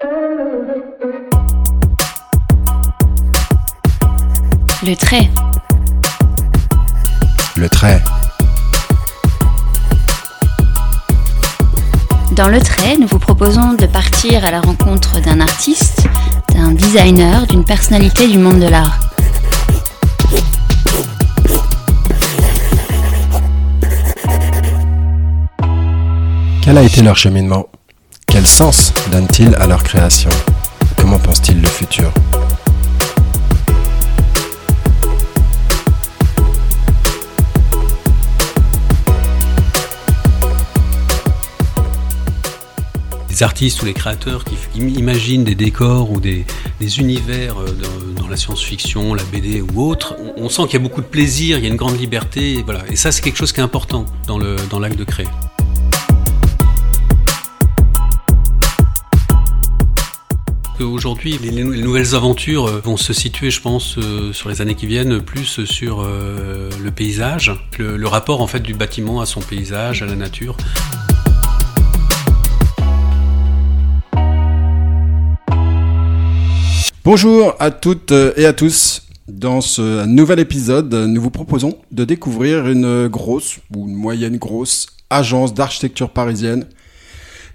Le trait. Le trait. Dans le trait, nous vous proposons de partir à la rencontre d'un artiste, d'un designer, d'une personnalité du monde de l'art. Quel a été leur cheminement? Quel sens donnent-ils à leur création? Comment pensent-ils le futur? Les artistes ou les créateurs qui imaginent des décors ou des, univers euh, dans, la science-fiction, la BD ou autre, on, sent qu'il y a beaucoup de plaisir, il y a une grande liberté, et, ça c'est quelque chose qui est important dans l'acte de créer. Aujourd'hui, les, nouvelles aventures euh, vont se situer, je pense, euh, sur les années qui viennent, plus sur le paysage, le, le rapport en fait du bâtiment à son paysage, à la nature. Bonjour à toutes et à tous. Dans ce nouvel épisode, nous vous proposons de découvrir une grosse ou une moyenne grosse agence d'architecture parisienne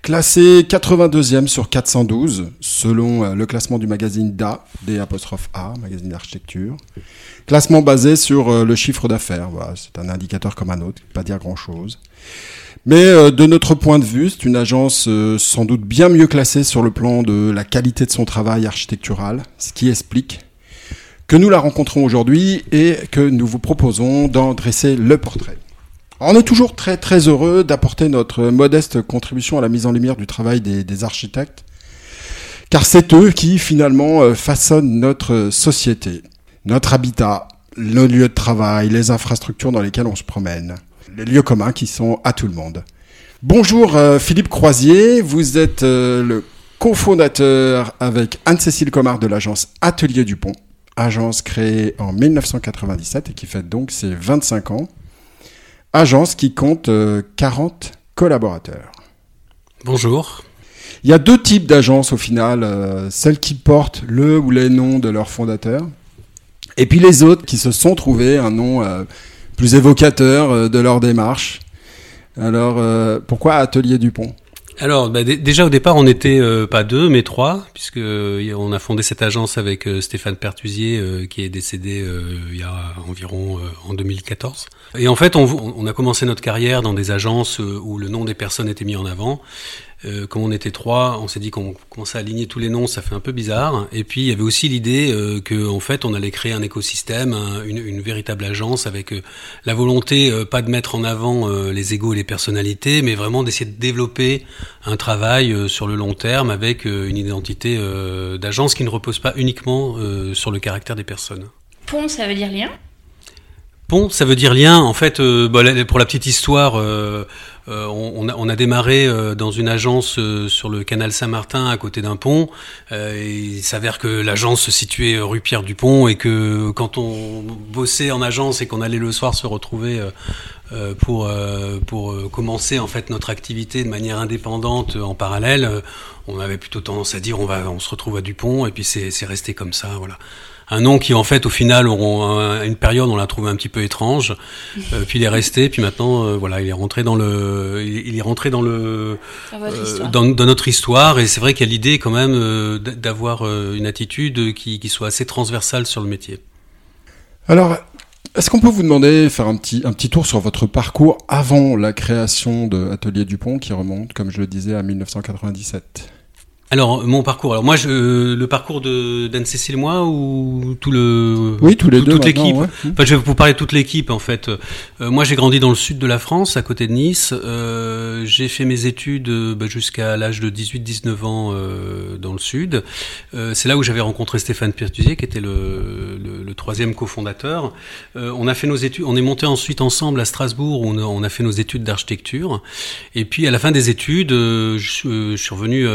classée 82e sur 412 selon euh, le classement du magazine DA, D A, magazine d'architecture. Classement basé sur euh, le chiffre d'affaires, voilà, c'est un indicateur comme un autre, pas dire grand-chose. Mais euh, de notre point de vue, c'est une agence sans doute bien mieux classée sur le plan de la qualité de son travail architectural, ce qui explique que nous la rencontrons aujourd'hui et que nous vous proposons d'en dresser le portrait. On est toujours très très heureux d'apporter notre modeste contribution à la mise en lumière du travail des, architectes, car c'est eux qui finalement euh, façonnent notre société, notre habitat, nos lieux de travail, les infrastructures dans lesquelles on se promène les lieux communs qui sont à tout le monde. Bonjour euh, Philippe Croisier, vous êtes euh, le cofondateur avec Anne-Cécile Comard de l'agence Atelier du Pont, agence créée en 1997 et qui fête donc ses 25 ans. Agence qui compte 40 euh, collaborateurs. Bonjour. Il y a deux types d'agences au final, celles qui portent le ou les noms de leurs fondateurs, et puis les autres qui se sont trouvés un nom plus évocateurs euh, de leur démarche. Alors, euh, pourquoi Atelier du Pont alors, bah, déjà au départ, on n'était euh, pas deux, mais trois, puisque on a fondé cette agence avec Stéphane Pertusier, qui est décédé il y a environ en 2014. Et en fait, on, a commencé notre carrière dans des agences où le nom des personnes était mis en avant. Euh, comme on était trois, on s'est dit qu'on commençait à aligner tous les noms, ça fait un peu bizarre. Et puis il y avait aussi l'idée euh, fait on allait créer un écosystème, une, une, véritable agence avec euh, la volonté euh, pas de mettre en avant les égaux et les personnalités, mais vraiment d'essayer de développer un travail sur le long terme avec une identité d'agence qui ne repose pas uniquement sur le caractère des personnes. Pont, ça veut dire lien? Ça veut dire lien. En fait, bah, pour la petite histoire. Euh, on, a, on, a, démarré euh, dans une agence euh, sur le canal Saint-Martin à côté d'un pont. Il s'avère que l'agence se situait rue Pierre Dupont et que quand on bossait en agence et qu'on allait le soir se retrouver pour pour commencer en fait notre activité de manière indépendante en parallèle, on avait plutôt tendance à dire on va on se retrouve à Dupont et puis c'est resté comme ça voilà un nom qui en fait au final auront une période on l'a trouvé un petit peu étrange. Euh, puis il est resté puis maintenant euh, voilà il est rentré dans le il, est rentré dans le euh, dans, notre histoire. Et c'est vrai qu'il y a l'idée quand même d'avoir une attitude qui, qui soit assez transversale sur le métier. Alors est-ce qu'on peut vous demander faire un petit un petit tour sur votre parcours avant la création de Atelier Dupont qui remonte comme je le disais à 1997 alors mon parcours. Alors moi, je, le parcours de d'Anne-Cécile moi ou tout le oui tous les deux toute l'équipe? Enfin, je vais vous parler de toute l'équipe en fait. Euh, moi, j'ai grandi dans le sud de la France, à côté de Nice. Euh, j'ai fait mes études euh, bah, jusqu'à l'âge de 18-19 ans euh, dans le sud. C'est là où j'avais rencontré Stéphane Pertusier, qui était le, le, le troisième cofondateur. on a fait nos études. On est monté ensuite ensemble à Strasbourg où on a, on a fait nos études d'architecture. Et puis à la fin des études, je, je, suis revenu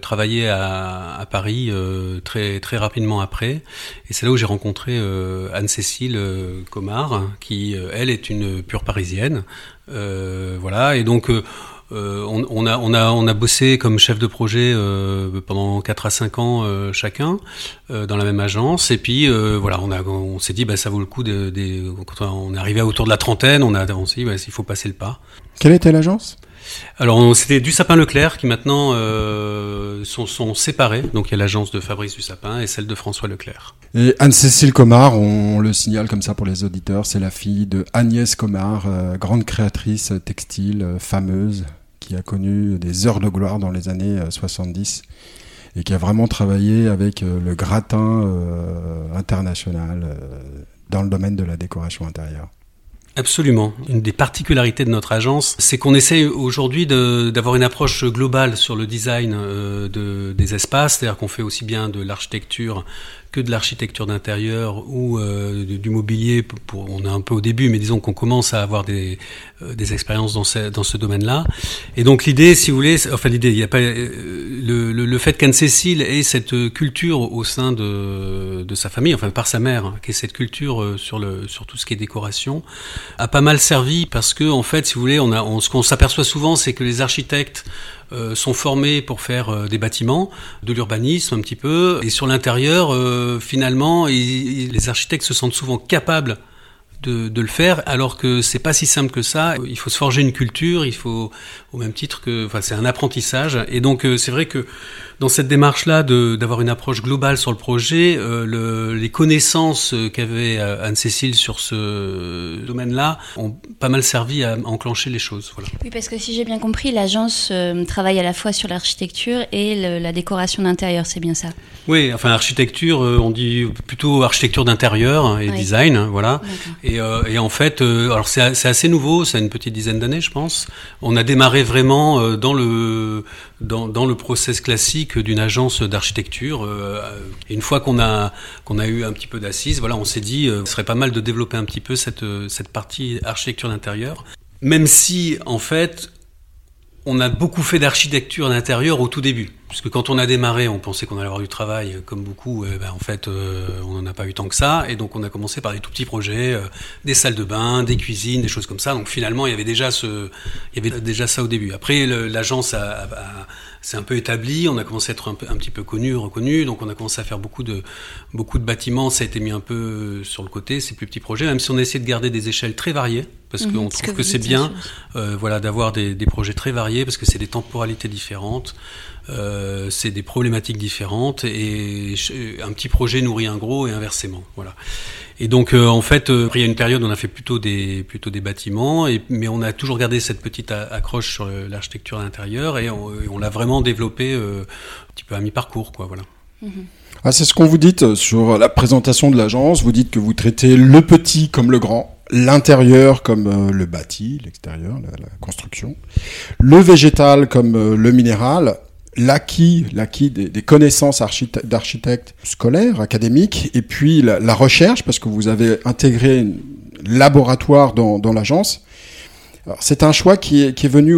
travailler à, Paris euh, très très rapidement après, et c'est là où j'ai rencontré euh, Anne-Cécile euh, Comard, qui elle est une pure parisienne, voilà, et donc on, a, on, a, on a bossé comme chef de projet pendant 4 à 5 ans chacun dans la même agence. Et puis voilà, on, s'est dit, bah, ça vaut le coup. De, quand on est arrivé autour de la trentaine, on, a, on s'est dit, bah, il faut passer le pas. Quelle était l'agence? Alors c'était du Sapin Leclerc qui maintenant euh, sont, séparés. Donc il y a l'agence de Fabrice du Sapin et celle de François Leclerc. Et Anne-Cécile Comard, on le signale comme ça pour les auditeurs, c'est la fille de Agnès Comard, euh, grande créatrice textile, euh, fameuse, qui a connu des heures de gloire dans les années 70 et qui a vraiment travaillé avec le gratin international dans le domaine de la décoration intérieure. Absolument. Une des particularités de notre agence, c'est qu'on essaie aujourd'hui d'avoir une approche globale sur le design euh, de, des espaces, c'est-à-dire qu'on fait aussi bien de l'architecture que de l'architecture d'intérieur ou euh, du mobilier. On est un peu au début, mais disons qu'on commence à avoir des, euh, des expériences dans ce, dans ce domaine-là. Et donc l'idée, si vous voulez, enfin l'idée, il n'y a pas euh, le, le, fait qu'Anne-Cécile ait cette culture au sein de, de sa famille, enfin par sa mère, hein, qui ait cette culture sur le sur tout ce qui est décoration, a pas mal servi parce que en fait, si vous voulez, on a ce qu'on s'aperçoit souvent, c'est que les architectes euh, sont formés pour faire euh, des bâtiments, de l'urbanisme un petit peu. Et sur l'intérieur, euh, finalement, les architectes se sentent souvent capables de, de, le faire, alors que c'est pas si simple que ça. Il faut se forger une culture, il faut, au même titre que, enfin, c'est un apprentissage. Et donc, c'est vrai que dans cette démarche-là d'avoir une approche globale sur le projet, euh, le, les connaissances qu'avait euh, Anne-Cécile sur ce domaine-là ont pas mal servi à enclencher les choses. Voilà. Oui, parce que si j'ai bien compris, l'agence euh, travaille à la fois sur l'architecture et le, la décoration d'intérieur, c'est bien ça? Oui, enfin architecture, on dit plutôt architecture d'intérieur et design, hein, voilà. Et, et, en fait, alors c'est assez nouveau, c'est une petite dizaine d'années, je pense. On a démarré vraiment dans le dans, le process classique d'une agence d'architecture. Euh, une fois qu'on a qu'on a eu un petit peu d'assises, voilà, on s'est dit, euh, ce serait pas mal de développer un petit peu cette cette partie architecture d'intérieur. Même si, en fait, on a beaucoup fait d'architecture d'intérieur au tout début. Puisque quand on a démarré, on pensait qu'on allait avoir du travail, comme beaucoup. ben, en fait, euh, on n'en a pas eu tant que ça. Et donc, on a commencé par des tout petits projets, euh, des salles de bain, des cuisines, des choses comme ça. Donc, finalement, il y avait déjà ça au début. Après, l'agence c'est un peu établi, on a commencé à être un petit peu connu, reconnu, donc on a commencé à faire beaucoup de, beaucoup de bâtiments, ça a été mis un peu sur le côté, ces plus petits projets, même si on a essayé de garder des échelles très variées, parce mmh, qu'on trouve que, que c'est bien euh, voilà, d'avoir des, des, projets très variés, parce que c'est des temporalités différentes, euh, c'est des problématiques différentes, et un petit projet nourrit un gros et inversement. Voilà. Et donc euh, en fait, euh, il y a une période où on a fait plutôt des plutôt des bâtiments, et, mais on a toujours gardé cette petite accroche sur l'architecture intérieure et on, on l'a vraiment développé euh, un petit peu à mi-parcours, quoi. Voilà. Mmh. Ah, c'est ce qu'on vous dit sur la présentation de l'agence. Vous dites que vous traitez le petit comme le grand, l'intérieur comme euh, le bâti, l'extérieur, la, construction, le végétal comme euh, le minéral, l'acquis, l'acquis des, connaissances d'architectes scolaires, académiques, et puis la, recherche, parce que vous avez intégré un laboratoire dans, dans l'agence. C'est un choix qui est, qui est venu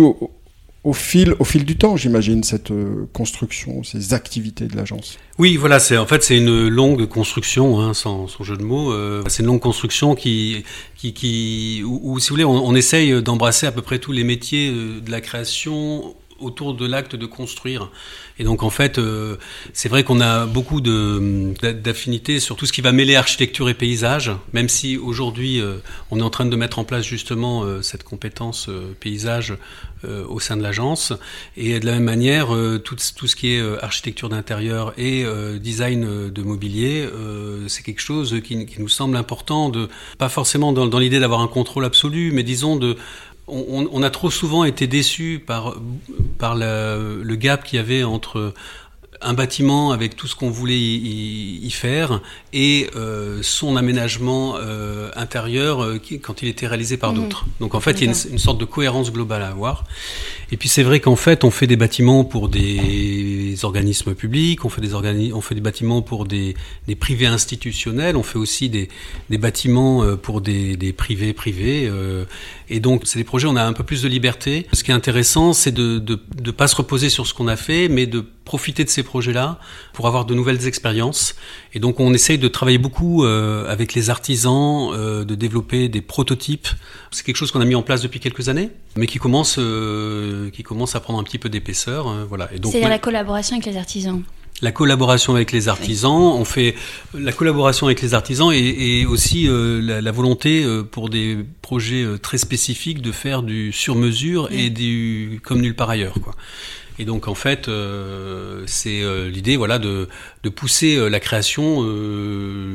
au, fil, au fil du temps, j'imagine, cette euh, construction, ces activités de l'agence. Oui, voilà, c'est en fait c'est une longue construction, hein, sans, jeu de mots. Euh, c'est une longue construction qui, qui, qui où, où, si vous voulez, on, on essaye d'embrasser à peu près tous les métiers euh, de la création autour de l'acte de construire. Et donc en fait, euh, c'est vrai qu'on a beaucoup d'affinités sur tout ce qui va mêler architecture et paysage, même si aujourd'hui euh, on est en train de mettre en place justement euh, cette compétence euh, paysage euh, au sein de l'agence. Et de la même manière, euh, tout, tout, ce qui est architecture d'intérieur et design de mobilier, c'est quelque chose qui, qui, nous semble important, de pas forcément dans, dans l'idée d'avoir un contrôle absolu, mais disons de on, on, a trop souvent été déçus par, par le, le gap qu'il y avait entre un bâtiment avec tout ce qu'on voulait y, y, faire et euh, son aménagement euh, intérieur euh, quand il était réalisé par mmh. d'autres. Donc en fait, il y a une, une, sorte de cohérence globale à avoir. Et puis c'est vrai qu'en fait, on fait des bâtiments pour des organismes publics, on fait des, organi on fait des bâtiments pour des, des, privés institutionnels, on fait aussi des, des bâtiments pour des, des privés privés. Et donc c'est des projets où on a un peu plus de liberté. Ce qui est intéressant, c'est de ne pas se reposer sur ce qu'on a fait, mais de profiter de ces projets-là pour avoir de nouvelles expériences. Et donc on essaye de travailler beaucoup euh, avec les artisans, euh, de développer des prototypes. C'est quelque chose qu'on a mis en place depuis quelques années, mais qui commence, euh, qui commence à prendre un petit peu d'épaisseur. Hein, voilà. Et donc c'est la collaboration avec les artisans la collaboration avec les artisans, on fait la collaboration avec les artisans et, et aussi euh, la, la, volonté euh, pour des projets euh, très spécifiques de faire du sur-mesure et du comme nulle part ailleurs quoi. Et donc en fait, c'est l'idée voilà de, de pousser la création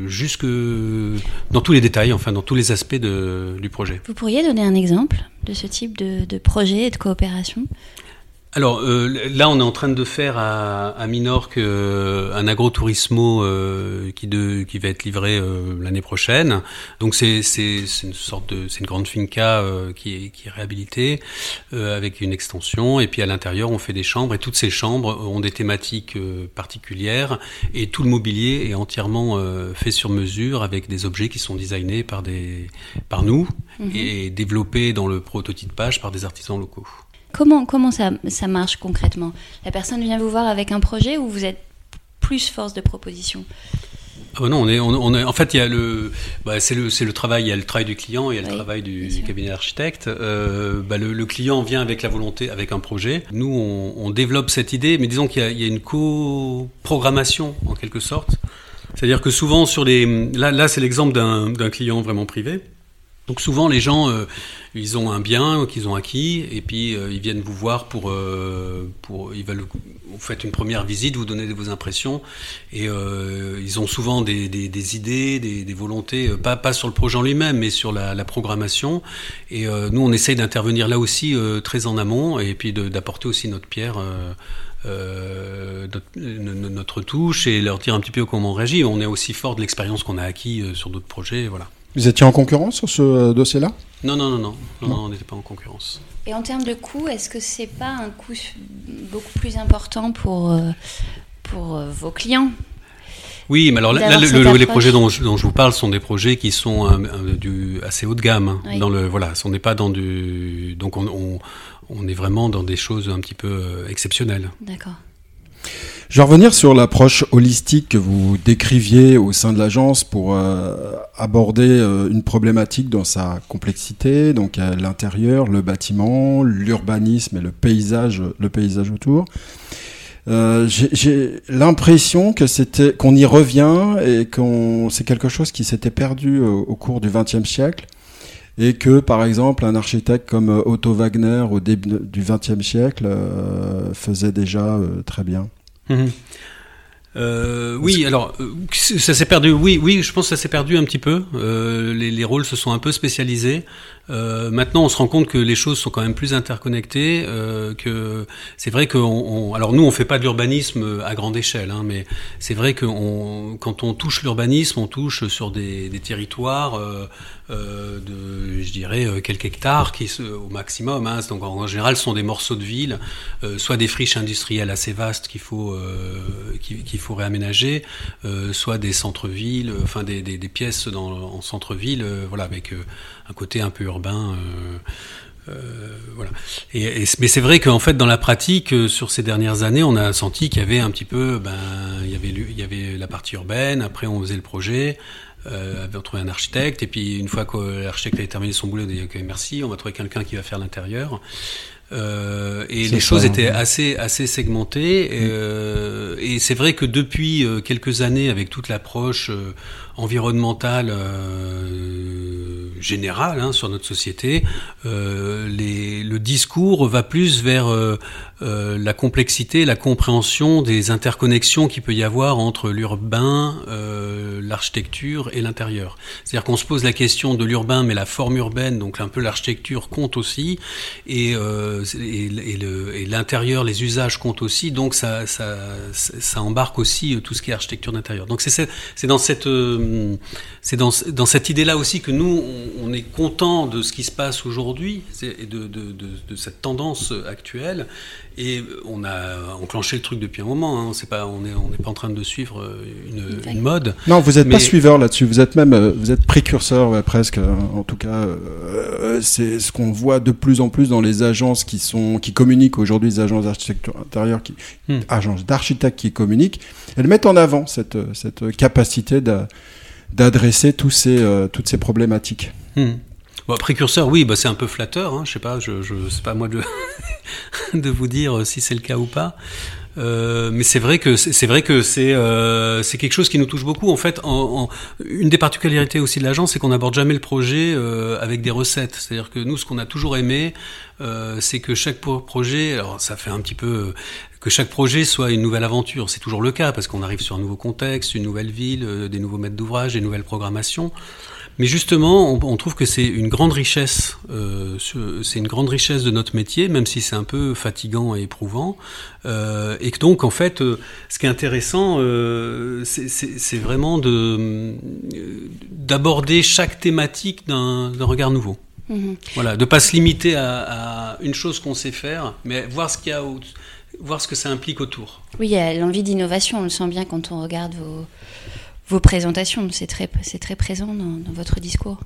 jusque dans tous les détails, enfin dans tous les aspects de, du projet. Vous pourriez donner un exemple de ce type de, de projet et de coopération? Alors euh, là, on est en train de faire à, à Minorque euh, un agrotourismo euh, qui, de, qui va être livré euh, l'année prochaine. Donc c'est une sorte de c'est une grande finca qui est qui est réhabilitée avec une extension et puis à l'intérieur on fait des chambres et toutes ces chambres ont des thématiques particulières et tout le mobilier est entièrement fait sur mesure avec des objets qui sont designés par des par nous mhm. et développés dans le prototype page par des artisans locaux. Comment, comment ça, ça marche concrètement? La personne vient vous voir avec un projet ou vous êtes plus force de proposition? Ah bah non, on est, on, est, en fait, il y a le, bah c'est le, c'est le travail, il y a le travail du client, il y a le travail du, cabinet d'architecte. Euh, bah le, le, client vient avec la volonté, avec un projet. Nous, on, on développe cette idée, mais disons qu'il y a, il y a une co-programmation en quelque sorte. C'est-à-dire que souvent sur les, là, là, c'est l'exemple d'un, d'un client vraiment privé. Donc souvent les gens, euh, ils ont un bien qu'ils ont acquis et puis euh, ils viennent vous voir pour, euh, pour ils veulent, vous faites une première visite, vous donnez vos impressions et ils ont souvent des, des, des idées, des, des, volontés, pas, pas sur le projet en lui-même, mais sur la, la, programmation. Et nous, on essaye d'intervenir là aussi très en amont et puis d'apporter aussi notre pierre. Euh, notre, notre, touche et leur dire un petit peu comment on réagit. On est aussi fort de l'expérience qu'on a acquis sur d'autres projets, voilà. Vous étiez en concurrence sur ce euh, dossier-là? Non non, non, non, non, on n'était pas en concurrence. Et en termes de coût, est-ce que c'est pas un coût beaucoup plus important pour, euh, pour euh, vos clients? Oui, mais alors là, les projets dont je, dont je, vous parle sont des projets qui sont du, assez haut de gamme. Hein, dans le voilà, on n'est pas dans du donc on, on, on, est vraiment dans des choses un petit peu exceptionnelles. D'accord. Je vais revenir sur l'approche holistique que vous décriviez au sein de l'agence pour euh, aborder euh, une problématique dans sa complexité, donc l'intérieur, le bâtiment, l'urbanisme et le paysage, le paysage autour. Euh, J'ai l'impression que c'était qu'on y revient et qu'on c'est quelque chose qui s'était perdu au, au cours du XXe siècle et que par exemple un architecte comme Otto Wagner au début du XXe siècle euh, faisait déjà euh, très bien. Mhm. Euh, oui, alors euh, ça s'est perdu. Oui, oui, je pense que ça s'est perdu un petit peu. Euh, les, les, rôles se sont un peu spécialisés. Euh, maintenant, on se rend compte que les choses sont quand même plus interconnectées. Euh, que c'est vrai que, on, alors nous, on fait pas de l'urbanisme à grande échelle, hein, mais c'est vrai que on, quand on touche l'urbanisme, on touche sur des, des territoires euh, euh de, je dirais, euh, quelques hectares qui, au maximum. Hein, donc en, général, ce sont des morceaux de ville, soit des friches industrielles assez vastes qu'il faut qu'il faut réaménager, soit des centres-villes, enfin des, des, pièces en centre-ville, voilà, avec un côté un peu urbain. Euh, euh, voilà. Mais c'est vrai qu'en fait, dans la pratique, euh, sur ces dernières années, on a senti qu'il y avait un petit peu, ben, il y avait, il y avait la partie urbaine. Après, on faisait le projet. Euh, on trouvait un architecte et puis une fois que l'architecte avait terminé son boulot, on a dit ok merci, on va trouver quelqu'un qui va faire l'intérieur. Euh, et les choses étaient assez assez segmentées. Euh, et c'est vrai que depuis euh, quelques années, avec toute l'approche euh, environnementale générale hein, sur notre société, les, le discours va plus vers euh, la complexité, la compréhension des interconnexions qu'il peut y avoir entre l'urbain, euh, l'architecture et l'intérieur. C'est-à-dire qu'on se pose la question de l'urbain, mais la forme urbaine, donc un peu l'architecture compte aussi, et, euh, et, l'intérieur, les usages comptent aussi, donc ça, ça, ça embarque aussi euh, tout ce qui est architecture d'intérieur. Donc c'est dans cette, euh, c'est dans, dans cette idée-là aussi que nous, on, on, est content de ce qui se passe aujourd'hui, et de, de, de, de cette tendance actuelle, Et on a enclenché le truc depuis un moment. Hein. Pas, on n'est on est pas en train de suivre euh, une, une mode. Non, vous n'êtes pas suiveur là-dessus. Vous êtes même, euh, vous êtes précurseur presque. En tout cas, euh, c'est ce qu'on voit de plus en plus dans les agences qui sont, qui communiquent aujourd'hui, les agences d'architecture intérieure, qui, hmm. agences d'architectes qui communiquent. Elles mettent en avant cette, cette capacité d'adresser tous ces, toutes ces problématiques. Hmm précurseur, oui, bah, c'est un peu flatteur. Hein, je sais pas, je, je c'est pas moi de de vous dire si c'est le cas ou pas. Euh, mais c'est vrai que c'est vrai que euh, c'est quelque chose qui nous touche beaucoup. En fait, une des particularités aussi de l'agence, c'est qu'on n'aborde jamais le projet euh, avec des recettes. C'est-à-dire que nous, ce qu'on a toujours aimé, c'est que chaque projet, alors ça fait un petit peu que chaque projet soit une nouvelle aventure. C'est toujours le cas parce qu'on arrive sur un nouveau contexte, une nouvelle ville, des nouveaux maîtres d'ouvrage, des nouvelles programmations. Mais justement, on, trouve que c'est une grande richesse. Euh, c'est une grande richesse de notre métier, même si c'est un peu fatigant et éprouvant. Euh, et que donc, en fait, euh, ce qui est intéressant, euh, c'est vraiment de d'aborder chaque thématique d'un regard nouveau. Mhm. Voilà, de pas se limiter à, à une chose qu'on sait faire, mais voir ce qu'il y a, voir ce que ça implique autour. Oui, il y a l'envie d'innovation. On le sent bien quand on regarde vos vos présentations. C'est très, c'est très présent dans, votre discours.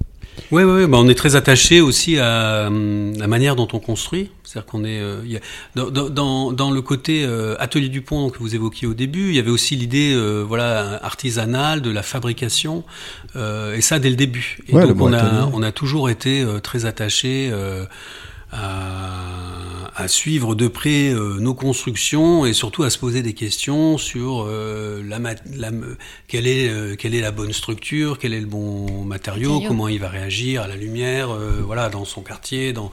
Oui, oui, oui. Bah, on est très attaché aussi à, hum, la manière dont on construit. C'est-à-dire qu'on est, euh, dans, dans, dans, le côté euh, atelier du pont que vous évoquiez au début, il y avait aussi l'idée, euh, voilà, artisanale de la fabrication, et ça dès le début. Et donc on a, on a toujours été très attaché à, suivre de près euh, nos constructions et surtout à se poser des questions sur euh, la, la, quelle, est, euh, quelle est la bonne structure, quel est le bon matériau, comment il va réagir à la lumière, voilà, dans son quartier, dans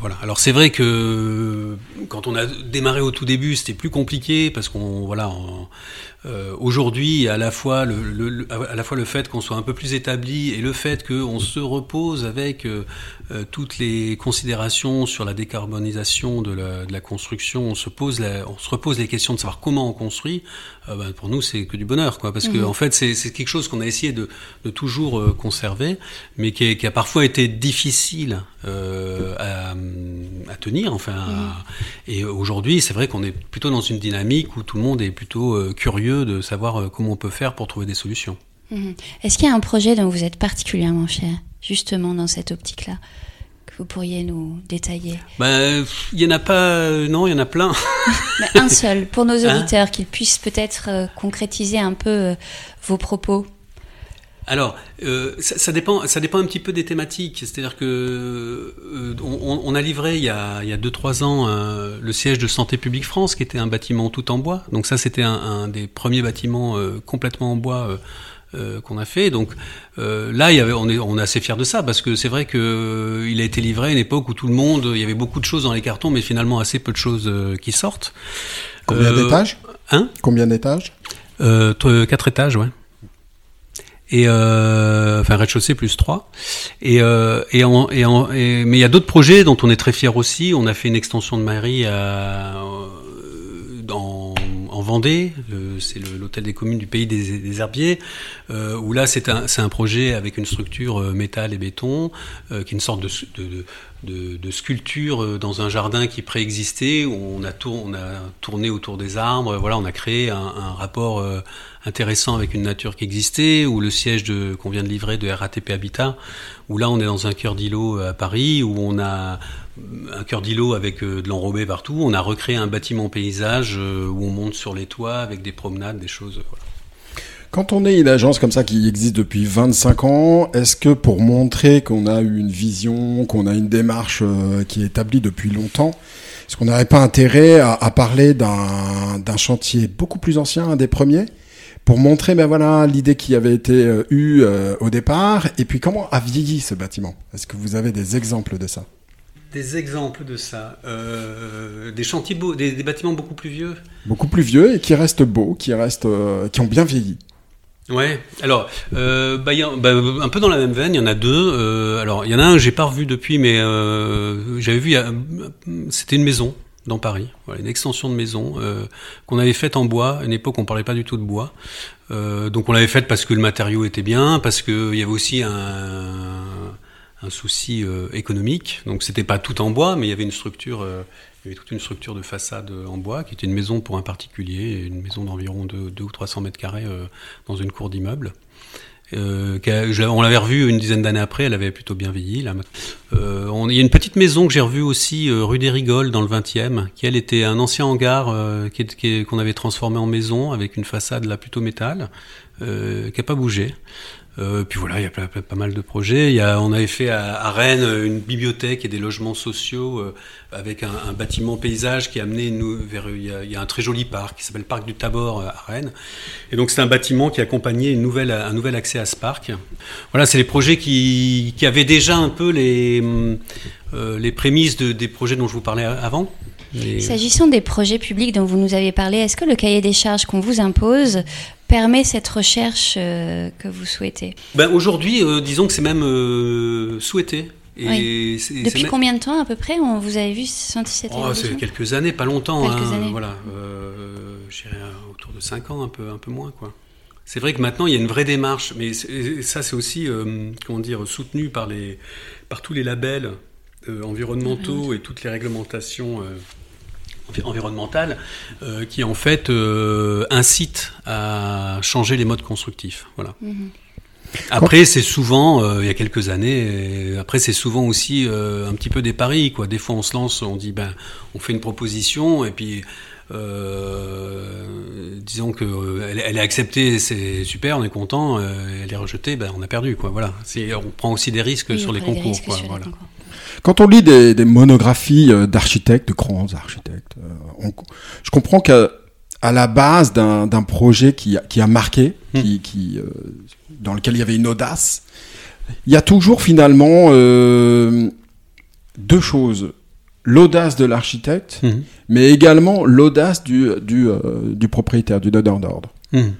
voilà. Alors c'est vrai que quand on a démarré au tout début, c'était plus compliqué parce qu'on voilà. Euh, aujourd'hui, à la fois le, à la fois le fait qu'on soit un peu plus établi et le fait qu'on se repose avec euh, euh, toutes les considérations sur la décarbonisation de la, de la construction, on se pose on se repose les questions de savoir comment on construit. Ben, pour nous, c'est que du bonheur, quoi, parce que mhm. en fait, c'est quelque chose qu'on a essayé de, de toujours conserver, mais qui, qui, a parfois été difficile à, à, tenir. Enfin, mhm. et aujourd'hui, c'est vrai qu'on est plutôt dans une dynamique où tout le monde est plutôt curieux de savoir euh, comment on peut faire pour trouver des solutions. Mhm. Est-ce qu'il y a un projet dont vous êtes particulièrement fier, justement dans cette optique-là? que vous pourriez nous détailler ben, Il y en a pas, euh, non, il y en a plein. Mais un seul, pour nos hein auditeurs, qu'ils puissent peut-être euh, concrétiser un peu vos propos. Alors, euh, ça, ça, dépend, ça dépend un petit peu des thématiques. C'est-à-dire que euh, on, on, a livré il y a, il y a deux trois ans euh, le siège de Santé publique France, qui était un bâtiment tout en bois. Donc ça, c'était un, un, des premiers bâtiments euh, complètement en bois. Euh, qu'on a fait. Donc là, il y avait, on, est, on est assez fiers de ça parce que c'est vrai que il a été livré à une époque où tout le monde, il y avait beaucoup de choses dans les cartons, mais finalement assez peu de choses qui sortent. Combien d'étages? Hein? Combien d'étages? Quatre étages, ouais. Et euh, enfin rez-de-chaussée plus 3 et euh, et, en, et, en, et, mais il y a d'autres projets dont on est très fier aussi. On a fait une extension de mairie à, Vendée, c'est l'hôtel des communes du pays des, Herbiers, euh, où là c'est un, un projet avec une structure euh, métal et béton, euh, qui est une sorte de, sculpture dans un jardin qui préexistait, où on a, tour, tourné autour des arbres, voilà, on a créé un, rapport intéressant avec une nature qui existait, ou le siège qu'on vient de livrer de RATP Habitat, où là on est dans un cœur d'îlot à Paris, où on a un cœur d'îlot avec euh, de l'enrobé partout. On a recréé un bâtiment paysage euh, où on monte sur les toits avec des promenades, des choses. Quand on est une agence comme ça qui existe depuis 25 ans, est-ce que pour montrer qu'on a une vision, qu'on a une démarche euh, qui est établie depuis longtemps, est-ce qu'on n'aurait pas intérêt à parler d'un chantier beaucoup plus ancien, un des premiers, pour montrer ben voilà l'idée qui avait été euh, eue euh, au départ, et puis comment a vieilli ce bâtiment? Est-ce que vous avez des exemples de ça? Des exemples de ça, euh, des chantiers beaux, des, des, bâtiments beaucoup plus vieux? Beaucoup plus vieux et qui restent beaux, qui restent, euh, qui ont bien vieilli. Ouais. Alors, euh, bah, y a, bah, un peu dans la même veine, il y en a deux. Alors, il y en a un j'ai pas revu depuis, mais j'avais vu. C'était une maison dans Paris, une extension de maison euh, qu'on avait faite en bois. À une époque, on parlait pas du tout de bois. Euh, donc, on l'avait faite parce que le matériau était bien, parce qu'il y avait aussi un souci économique. Donc c'était pas tout en bois, mais il y avait une structure, toute une structure de façade en bois qui était une maison pour un particulier, une maison d'environ 2 ou 300 mètres carrés dans une cour d'immeuble. Euh, on l'avait revue une dizaine d'années après, elle avait plutôt bien vieilli. Euh, on, il y a une petite maison que j'ai revue aussi euh, rue des Rigoles dans le 20e, qui elle était un ancien hangar qu'on avait transformé en maison avec une façade là plutôt métal, qui a pas bougé. Euh, puis voilà, il y a pas, mal de projets. On avait fait à, Rennes une bibliothèque et des logements sociaux euh, avec un, bâtiment paysage qui a amené nous vers. Il y a, un très joli parc qui s'appelle Parc du Tabor euh, à Rennes. Et donc c'est un bâtiment qui accompagnait un nouvel accès à ce parc. Voilà, c'est les projets qui, avaient déjà un peu les, les prémices de, des projets dont je vous parlais avant. S'agissant des projets publics dont vous nous avez parlé, est-ce que le cahier des charges qu'on vous impose permet cette recherche euh, que vous souhaitez ben Aujourd'hui, euh, disons que c'est même euh, souhaité. Et oui. c'est, Depuis c'est combien de temps à peu près on, Vous avez vu senti cette oh, C'est quelques années, pas longtemps. Quelques hein, années. Voilà, autour de 5 ans, un peu, un peu moins. quoi. C'est vrai que maintenant il y a une vraie démarche, mais ça c'est aussi comment dire soutenu par les par tous les labels environnementaux et toutes les réglementations environnementales euh, qui en fait euh, incitent à changer les modes constructifs. Voilà. Mhm. Après, c'est souvent, euh, il y a quelques années, après c'est souvent aussi euh, un petit peu des paris. Quoi. Des fois, on se lance, on dit, ben, on fait une proposition, et puis, euh, disons que elle, elle, est acceptée, c'est super, on est content. elle est rejetée, ben, on a perdu. Quoi. Voilà. On prend aussi des risques oui, sur les concours. quoi. sur voilà. les concours. Quand on lit des, des monographies euh, d'architectes, de grands architectes, euh, on, je comprends qu'à à la base d'un projet qui a, qui a marqué, Hmm. qui, qui, euh, dans lequel il y avait une audace, il y a toujours finalement euh, deux choses. L'audace de l'architecte, Mhm. mais également l'audace du, du, euh, du propriétaire, du donneur d'ordre. Mhm.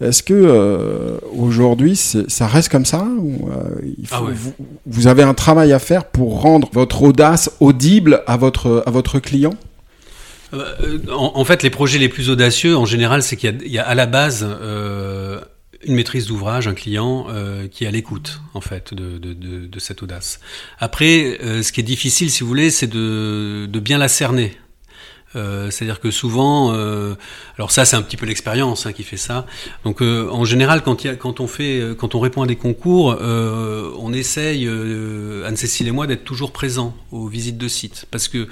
Est-ce que euh, aujourd'hui ça reste comme ça ou, euh, il faut, Ah ouais. vous, vous avez un travail à faire pour rendre votre audace audible à votre à votre client? Euh, En, en fait, les projets les plus audacieux, en général, c'est qu'il y a, il y a à la base une maîtrise d'ouvrage, un client euh, qui est à l'écoute, en fait, de, de, de, de cette audace. Après, euh, ce qui est difficile, si vous voulez, c'est de bien la cerner. Euh, C'est-à-dire que souvent, euh, alors ça c'est un petit peu l'expérience hein, qui fait ça. Donc euh, en général, quand, quand on fait, quand on répond à des concours, on essaye, Anne-Cécile et moi, d'être toujours présents aux visites de sites, parce que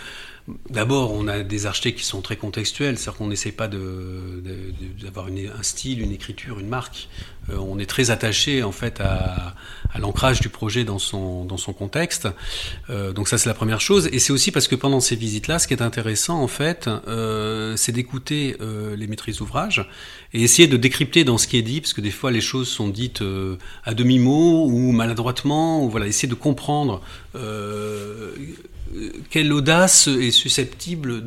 D'abord, on a des architectes qui sont très contextuels, c'est-à-dire qu'on n'essaie pas d'avoir un style, une écriture, une marque. Euh, on est très attaché en fait à, l'ancrage du projet dans son, dans son contexte. Euh, donc ça, c'est la première chose. Et c'est aussi parce que pendant ces visites-là, ce qui est intéressant en fait, euh, c'est d'écouter les maîtrises d'ouvrage et essayer de décrypter dans ce qui est dit, parce que des fois les choses sont dites à demi-mot ou maladroitement, ou voilà, essayer de comprendre. Quelle audace est susceptible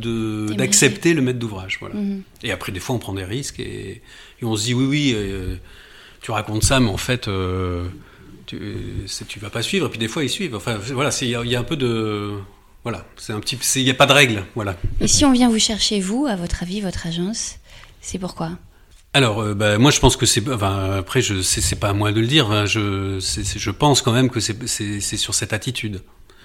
d'accepter le maître d'ouvrage. Voilà. Mhm. Et après, des fois, on prend des risques et, et on se dit oui, oui, euh, tu racontes ça, mais en fait, euh, tu, tu vas pas suivre. Et puis des fois, ils suivent. Enfin, voilà, il y, y, a un peu de. Voilà, c'est un petit. Il n'y a pas de règle. Voilà. Et si on vient vous chercher, vous, à votre avis, votre agence, c'est pourquoi? Alors, euh, bah, moi, je pense que c'est. Enfin, après, je, c'est, pas à moi de le dire. Hein, je, je pense quand même que c'est sur cette attitude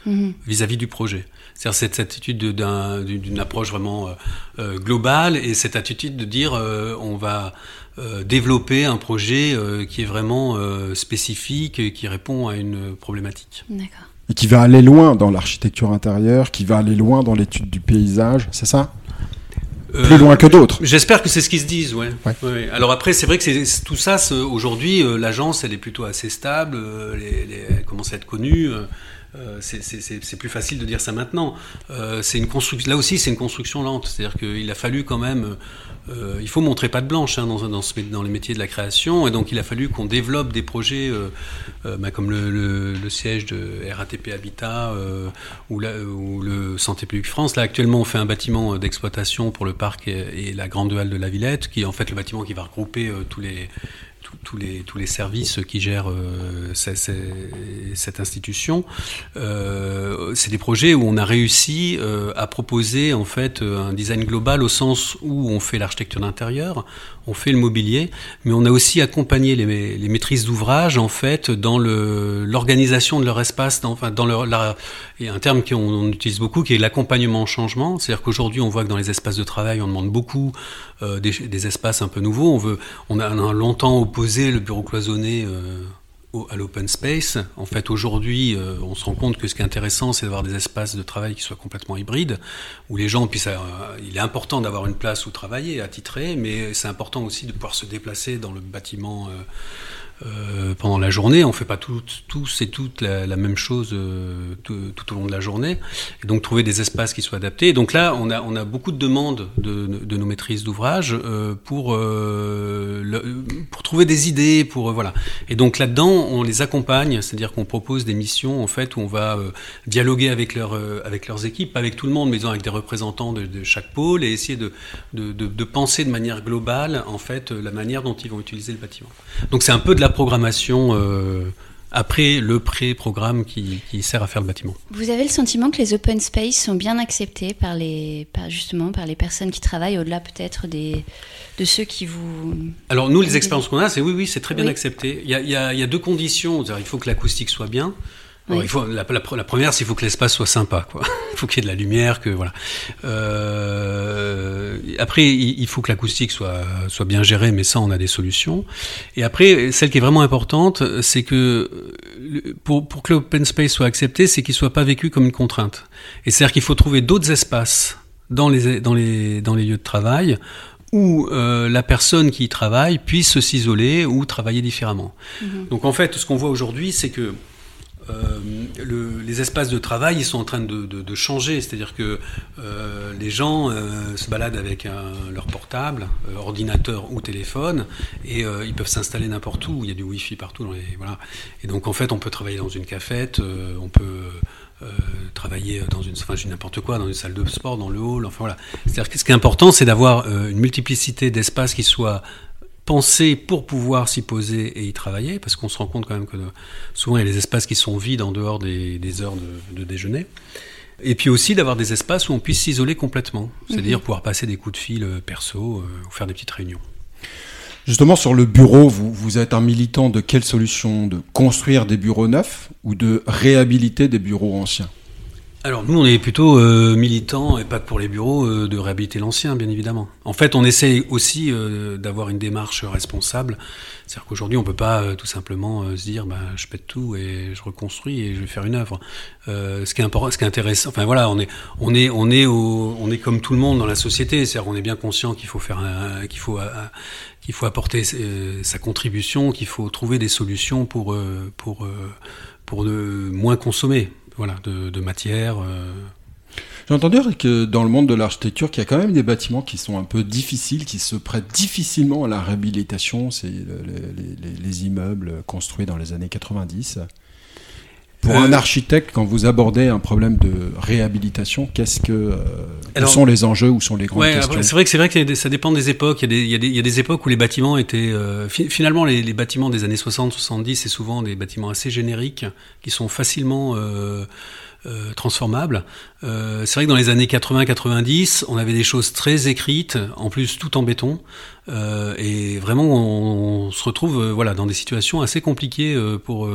Mhm. vis-à-vis du projet. C'est-à-dire cette attitude de- d'un- d'une approche vraiment euh, euh, globale et cette attitude de dire euh, on va euh, développer un projet euh, qui est vraiment euh, spécifique et qui répond à une problématique. D'accord. et qui va aller loin dans l'architecture intérieure, qui va aller loin dans l'étude du paysage, c'est ça? Plus loin que d'autres. J'espère que c'est ce qu'ils se disent, ouais. Ouais. Ouais. Alors après, c'est vrai que tout ça, aujourd'hui, euh, l'agence, elle est plutôt assez stable, euh, elle commence à être connue. Euh, c'est- plus facile de dire ça maintenant. Euh, une. Là aussi, c'est une construction lente. C'est-à-dire qu'il a fallu quand même. euh, il faut montrer pas de blanche hein, dans, dans, ce, les métiers de la création, et donc il a fallu qu'on développe des projets bah, comme le, siège de RATP Habitat ou, le Santé Publique France. Là, actuellement, on fait un bâtiment d'exploitation pour le parc et, et la grande halle de la Villette, qui est en fait le bâtiment qui va regrouper tous les tous les, tous les services qui gèrent euh, cette institution. Euh, c'est des projets où on a réussi euh, à proposer en fait un design global au sens où on fait l'architecture d'intérieur, on fait le mobilier, mais on a aussi accompagné les, maîtrises d'ouvrage en fait dans l'organisation de leur espace, dans, un terme qu'on utilise beaucoup qui est l'accompagnement au changement. C'est-à-dire qu'aujourd'hui on voit que dans les espaces de travail on demande beaucoup euh, des, espaces un peu nouveaux. On a longtemps opposé le bureau cloisonné. Euh, à l'open space. En fait, aujourd'hui, euh, on se rend compte que ce qui est intéressant, c'est d'avoir des espaces de travail qui soient complètement hybrides, où les gens puissent. Euh, il est important d'avoir une place où travailler, attitré, mais c'est important aussi de pouvoir se déplacer dans le bâtiment. Euh, euh, pendant la journée. On fait pas tous et toutes la, même chose euh, tout, au long de la journée. Et donc trouver des espaces qui soient adaptés. donc là, on a, beaucoup de demandes de, nos maîtrises d'ouvrage euh, pour, trouver des idées. Pour, voilà. Et donc là-dedans, on les accompagne, c'est-à-dire qu'on propose des missions en fait où on va dialoguer avec, leur, avec leurs équipes, pas avec tout le monde, mais avec des représentants de, chaque pôle et essayer de, penser de manière globale en fait la manière dont ils vont utiliser le bâtiment. Donc c'est un peu de la la programmation euh, après le pré-programme qui, sert à faire le bâtiment. Vous avez le sentiment que les open space sont bien acceptés par les, par, justement par les personnes qui travaillent, au-delà peut-être des, de ceux qui vous... Alors nous, les expériences qu'on a, c'est oui, oui, c'est très bien accepté. Il y, a, il, y a, il y a, deux conditions. Il faut que l'acoustique soit bien. Il faut, la, la, première, c'est qu'il faut que l'espace soit sympa. Quoi. il faut qu'il y ait de la lumière, que voilà. Euh, après, il, faut que l'acoustique soit soit bien gérée, mais ça, on a des solutions. Et après, celle qui est vraiment importante, c'est que pour pour que l'open space soit accepté, c'est qu'il soit pas vécu comme une contrainte. Et c'est-à-dire qu'il faut trouver d'autres espaces dans les dans les dans les lieux de travail où euh, la personne qui y travaille puisse s'isoler ou travailler différemment. Mm-hmm. Donc en fait, ce qu'on voit aujourd'hui, c'est que euh, le, les espaces de travail, ils sont en train de, changer. C'est-à-dire que euh, les gens euh, se baladent avec leur portable, ordinateur ou téléphone, et ils peuvent s'installer n'importe où. Il y a du Wi-Fi partout. Et donc, en fait, on peut travailler dans une cafette, on peut travailler dans une, enfin, n'importe quoi, dans une salle de sport, dans le hall. Enfin voilà. C'est-à-dire que ce qui est important, c'est d'avoir une multiplicité d'espaces qui soient penser pour pouvoir s'y poser et y travailler, parce qu'on se rend compte quand même que souvent il y a des espaces qui sont vides en dehors des, des heures de, de, déjeuner. Et puis aussi d'avoir des espaces où on puisse s'isoler complètement, c'est-à-dire mhm. pouvoir passer des coups de fil euh, perso euh, ou faire des petites réunions. Justement, sur le bureau, vous, vous êtes un militant de quelle solution? De construire des bureaux neufs ou de réhabiliter des bureaux anciens? Alors nous, on est plutôt euh, militants, et pas que pour les bureaux, euh, de réhabiliter l'ancien, bien évidemment. En fait, on essaye aussi euh, d'avoir une démarche responsable. C'est-à-dire qu'aujourd'hui, on peut pas tout simplement se dire, bah, je pète tout et je reconstruis et je vais faire une œuvre. ce qui est ce qui est intéressant, enfin voilà, on est, on est, on est, au, on est comme tout le monde dans la société. C'est-à-dire qu'on est bien conscient qu'il faut faire, qu'il faut, qu'il faut apporter sa contribution, qu'il faut trouver des solutions pour, pour, pour de moins consommer voilà, de, matière. Euh. J'ai entendu que dans le monde de l'architecture, qu'il y a quand même des bâtiments qui sont un peu difficiles, qui se prêtent difficilement à la réhabilitation. C'est les, immeubles construits dans les années 90. Pour euh, un architecte, quand vous abordez un problème de réhabilitation, qu'est-ce que euh, Alors, sont les enjeux ou sont les grandes ouais, questions C'est vrai que c'est vrai que ça dépend des époques. Il y a des, il y a des, il y a des époques où les bâtiments étaient euh, finalement les, les, bâtiments des années 60-70, c'est souvent des bâtiments assez génériques qui sont facilement euh, transformables. Euh, c'est vrai que dans les années 80-90, on avait des choses très écrites, en plus tout en béton, euh, et vraiment on, se retrouve euh, voilà dans des situations assez compliquées euh, pour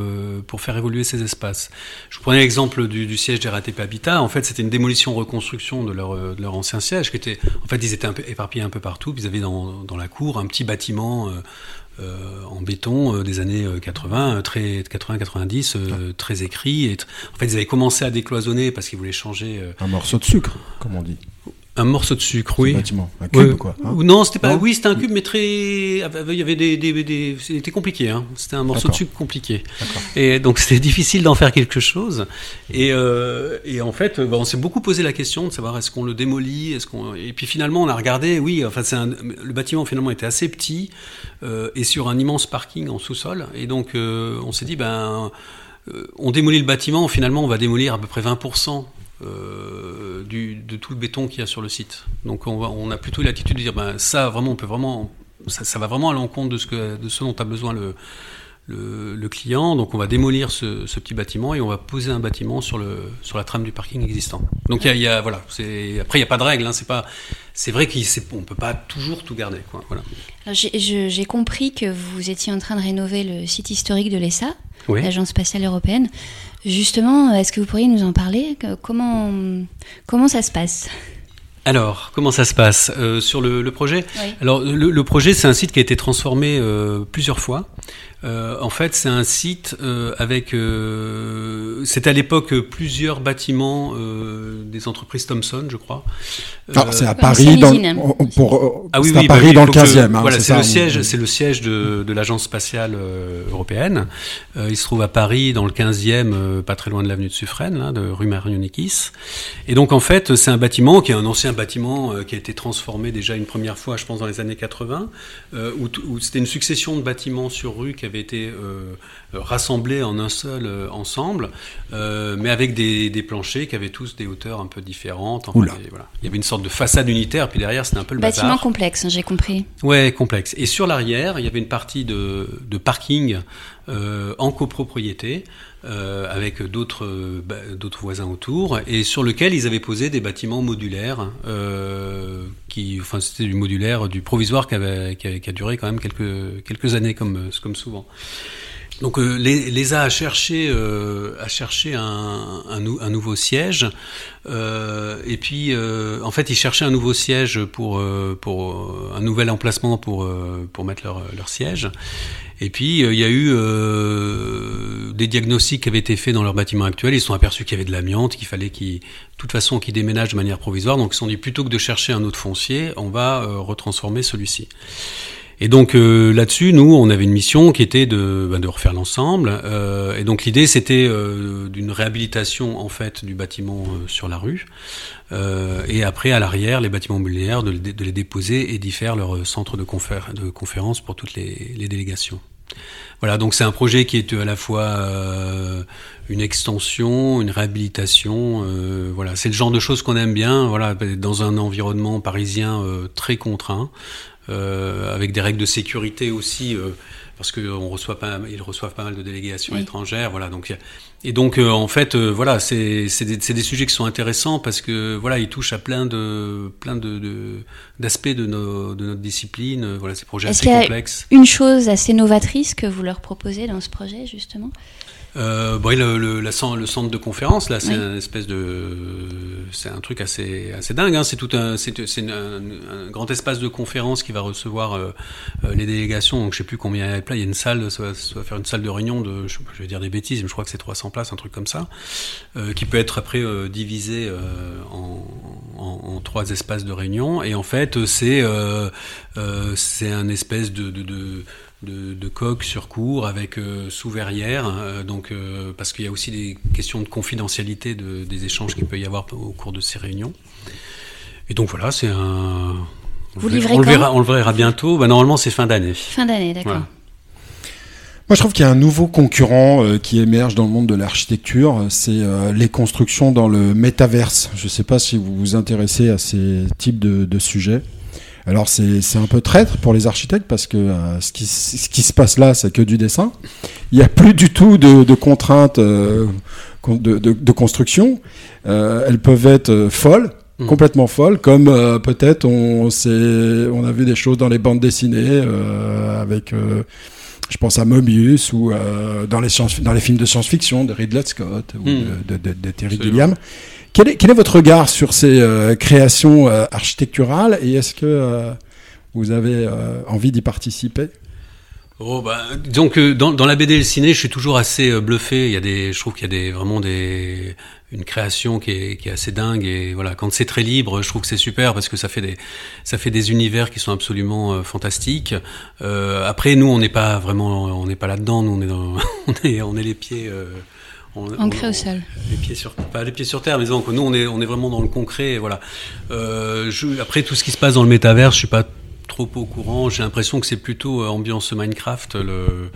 pour faire évoluer ces espaces. Je vous prenais l'exemple du, siège des RATP Habitat. En fait, c'était une démolition-reconstruction de leur de leur ancien siège, qui était en fait ils étaient un peu éparpillés un peu partout. Ils avaient dans dans la cour un petit bâtiment. Euh, en béton euh, des années 80, euh, très 80-90, très écrit. Et en fait, ils avaient commencé à décloisonner parce qu'ils voulaient changer. Un morceau de sucre, comme on dit. Un morceau de sucre, oui. Bâtiment, un cube, quoi. Hein non, c'était pas. oui, c'était un cube, mais très. Il y avait des. des, des... C'était compliqué. Hein. C'était un morceau de sucre compliqué. Et donc c'était difficile d'en faire quelque chose. Et, euh, et en fait, on s'est beaucoup posé la question de savoir est-ce qu'on le démolit, est-ce qu'on. Et puis finalement, on a regardé. Oui, enfin, c'est un... le bâtiment finalement était assez petit euh, et sur un immense parking en sous-sol. Et donc, euh, on s'est dit ben. On démolit le bâtiment, finalement on va démolir à peu près 20% euh, de tout le béton qu'il y a sur le site. Donc on, a plutôt l'attitude de dire ben, ça vraiment on peut vraiment ça, va vraiment à l'encontre de ce dont a besoin le client. Donc on va démolir ce, petit bâtiment et on va poser un bâtiment sur, la trame du parking existant. Donc y a, voilà, après il n'y a pas de règle. Hein, c'est vrai qu'on peut pas toujours tout garder. Voilà. J'ai compris que vous étiez en train de rénover le site historique de l'ESA, oui. l'Agence spatiale européenne. Justement, est-ce que vous pourriez nous en parler? Comment, comment ça se passe? Alors, comment ça se passe euh, sur le, le projet? Oui. Alors, le, le projet, c'est un site qui a été transformé euh, plusieurs fois. Euh, en fait, c'est un site euh, avec. Euh, C'était à l'époque plusieurs bâtiments euh, des entreprises Thomson, je crois. Ah, c'est à Paris, dans, pour, ah, oui, oui, à Paris bah, dans le 15e. Hein, voilà, c'est ça, le siège, c'est le siège de, de l'agence spatiale européenne. il se trouve à Paris, dans le 15e, pas très loin de l'avenue de Suffren, là, de rue Marionikis. Et donc, en fait, c'est un bâtiment qui est un ancien bâtiment qui a été transformé déjà une première fois, je pense, dans les années 80, où, où c'était une succession de bâtiments sur rue qui avaient été euh, rassemblés en un seul euh, ensemble, euh, mais avec des, des, planchers qui avaient tous des hauteurs un peu différentes. Enfin, et, voilà. Il y avait une sorte de façade unitaire, puis derrière c'était un peu le Bâtiment bazar. complexe, hein, j'ai compris. Ouais, complexe. Et sur l'arrière, il y avait une partie de, de parking euh, en copropriété. Euh, avec d'autres bah, d'autres voisins autour et sur lequel ils avaient posé des bâtiments modulaires euh, qui enfin c'était du modulaire du provisoire qui, a, duré quand même quelques années comme souvent. Donc euh, les, a cherché euh, à chercher un, nouveau siège euh, et puis en fait ils cherchaient un nouveau siège pour un nouvel emplacement pour mettre leur siège et puis il y a eu des diagnostics qui avaient été faits dans leur bâtiment actuel ils se sont aperçus qu'il y avait de l'amiante qu'il fallait qu'ils de toute façon qu'ils déménagent de manière provisoire donc ils se sont dit plutôt que de chercher un autre foncier on va retransformer celui-ci et donc euh, là-dessus, nous, on avait une mission qui était de, ben, refaire l'ensemble. Euh, et donc l'idée, c'était euh, d'une réhabilitation en fait du bâtiment sur la rue. et après, à l'arrière, les bâtiments mobiliers, de, les déposer et d'y faire leur centre de, confé de conférence pour toutes les délégations. Voilà, donc c'est un projet qui est à la fois euh, une extension, une réhabilitation. Euh, voilà, c'est le genre de choses qu'on aime bien. Voilà, dans un environnement parisien euh, très contraint, euh, avec des règles de sécurité aussi, euh, parce qu'on reçoit pas, ils reçoivent pas mal de délégations oui. étrangères. Voilà, donc et donc euh, en fait, voilà, c'est des, des, sujets qui sont intéressants parce que voilà, ils touchent à plein de plein de d'aspects de, de, nos, de notre discipline. Voilà, ces projets assez complexes. Une chose assez novatrice que vous leur proposez dans ce projet justement? Euh, bon, le, le, la, le, centre de conférence, là, c'est oui. une espèce de, c'est un truc assez, assez dingue. Hein. C'est tout un, c'est un, un, grand espace de conférence qui va recevoir euh, les délégations. Donc, je sais plus combien il y a de places. Il y a une salle, ça va, ça va, faire une salle de réunion de, je, je, vais dire des bêtises, mais je crois que c'est 300 places, un truc comme ça, euh, qui peut être après euh, divisé en, en, en, trois espaces de réunion. Et en fait, c'est, c'est un espèce de, de, de de, de coque sur cours avec euh, sous verrière, euh, donc euh, parce qu'il y a aussi des questions de confidentialité de, des échanges qu'il peut y avoir au cours de ces réunions. Et donc voilà, c'est un. Vous on, livrez on, le verra, on le verra bientôt. Bah, normalement, c'est fin d'année. Fin d'année, d'accord. Voilà. Moi, je trouve qu'il y a un nouveau concurrent euh, qui émerge dans le monde de l'architecture, c'est euh, les constructions dans le métaverse. Je ne sais pas si vous vous intéressez à ces types de, de sujets. Alors c'est un peu traître pour les architectes parce que euh, ce, qui, ce qui se passe là, c'est que du dessin. Il n'y a plus du tout de, de contraintes euh, de, de, de, construction. Euh, elles peuvent être folles, mmh. complètement folles, comme peut-être on, on a vu des choses dans les bandes dessinées avec... je pense à Mobius ou dans, les dans les films de science-fiction de Ridley Scott ou mmh. de, de, Terry Gilliam. Quel est, votre regard sur ces euh, créations euh, architecturales et est-ce que euh, vous avez envie d'y participer? Oh bah, donc dans, la BD et le ciné, je suis toujours assez bluffé. Il y a des, je trouve qu'il y a des, vraiment des, une création qui est, assez dingue et voilà, quand c'est très libre, je trouve que c'est super parce que ça fait des, ça fait des univers qui sont absolument fantastiques. Après, nous, on n'est pas vraiment, on n'est pas là-dedans. Nous, on est, on est, les pieds. On, Ancré au sol. Les pieds sur, pas les pieds sur terre, mais donc nous on est, on est vraiment dans le concret. Voilà. Euh, je, après tout ce qui se passe dans le métavers, je suis pas trop au courant. J'ai l'impression que c'est plutôt ambiance Minecraft. Le,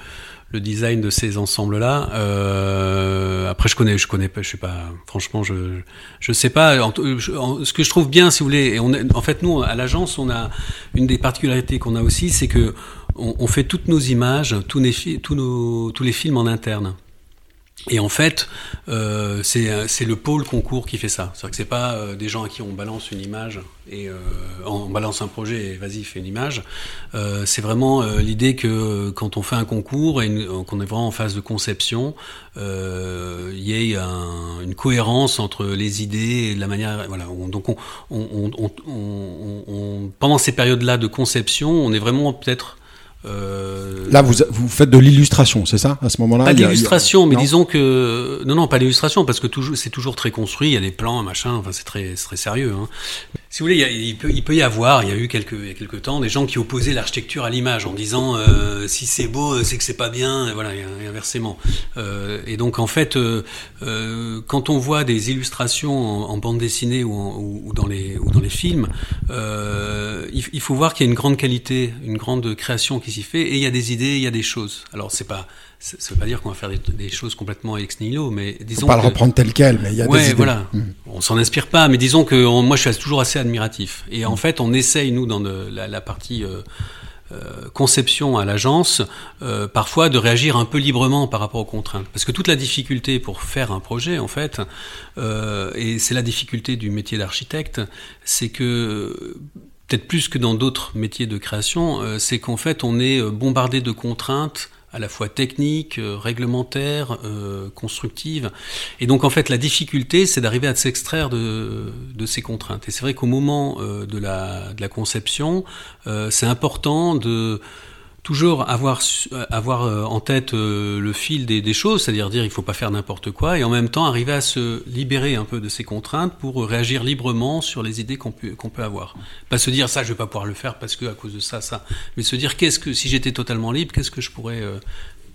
le design de ces ensembles-là. Euh, après, je connais, je connais pas, je sais pas. Franchement, je je sais pas. ce que je trouve bien, si vous voulez, et on en fait, nous à l'agence, on a une des particularités qu'on a aussi, c'est que on, on, fait toutes nos images, tous, nos, tous, nos, tous les films en interne. Et en fait, euh, c'est le pôle concours qui fait ça. C'est-à-dire que c'est pas euh, des gens à qui on balance une image et euh, on balance un projet et vas-y fais une image. Euh, c'est vraiment euh, l'idée que quand on fait un concours et qu'on est vraiment en phase de conception, il y ait un, une cohérence entre les idées et la manière. Voilà. donc on, on, on, pendant ces périodes-là de conception, on est vraiment peut-être euh... Là, vous, vous faites de l'illustration, c'est ça, à ce moment-là Pas d'illustration, mais disons que non, non, pas l'illustration, parce que toujours, c'est toujours très construit. Il y a des plans, machin. Enfin, c'est très, très sérieux. Hein. Si vous voulez, il, peut, y avoir, il y a eu quelques, il y a quelques temps, des gens qui opposaient l'architecture à l'image en disant euh, si c'est beau, c'est que c'est pas bien, et voilà, et inversement. Euh, et donc en fait, euh, euh quand on voit des illustrations en, bande dessinée ou, dans les ou dans les films, euh, il, il, faut voir qu'il y a une grande qualité, une grande création qui s'y fait, et il y a des idées, il y a des choses. Alors c'est pas ça ne veut pas dire qu'on va faire des, choses complètement ex nihilo, mais disons. Faut pas le reprendre tel quel, mais il y a des idées. voilà. Mmh. On s'en inspire pas, mais disons que moi, je suis toujours assez admiratif. Et en mmh. fait, on essaye nous dans de, la, la, partie euh, euh, conception à l'agence, euh, parfois de réagir un peu librement par rapport aux contraintes. Parce que toute la difficulté pour faire un projet, en fait, euh, et c'est la difficulté du métier d'architecte, c'est que peut-être plus que dans d'autres métiers de création, c'est qu'en fait, on est bombardé de contraintes à la fois technique, euh, réglementaire, euh, constructive. Et donc en fait la difficulté c'est d'arriver à s'extraire de, de, ces contraintes. Et c'est vrai qu'au moment euh, de, la, de la conception, c'est important de toujours avoir, avoir euh, en tête euh, le fil des, des choses, c'est-à-dire dire il faut pas faire n'importe quoi, et en même temps arriver à se libérer un peu de ces contraintes pour réagir librement sur les idées qu'on peut, qu'on peut avoir. Pas se dire ça je vais pas pouvoir le faire parce que à cause de ça, ça, mais se dire qu'est-ce que si j'étais totalement libre, qu'est-ce que je pourrais euh,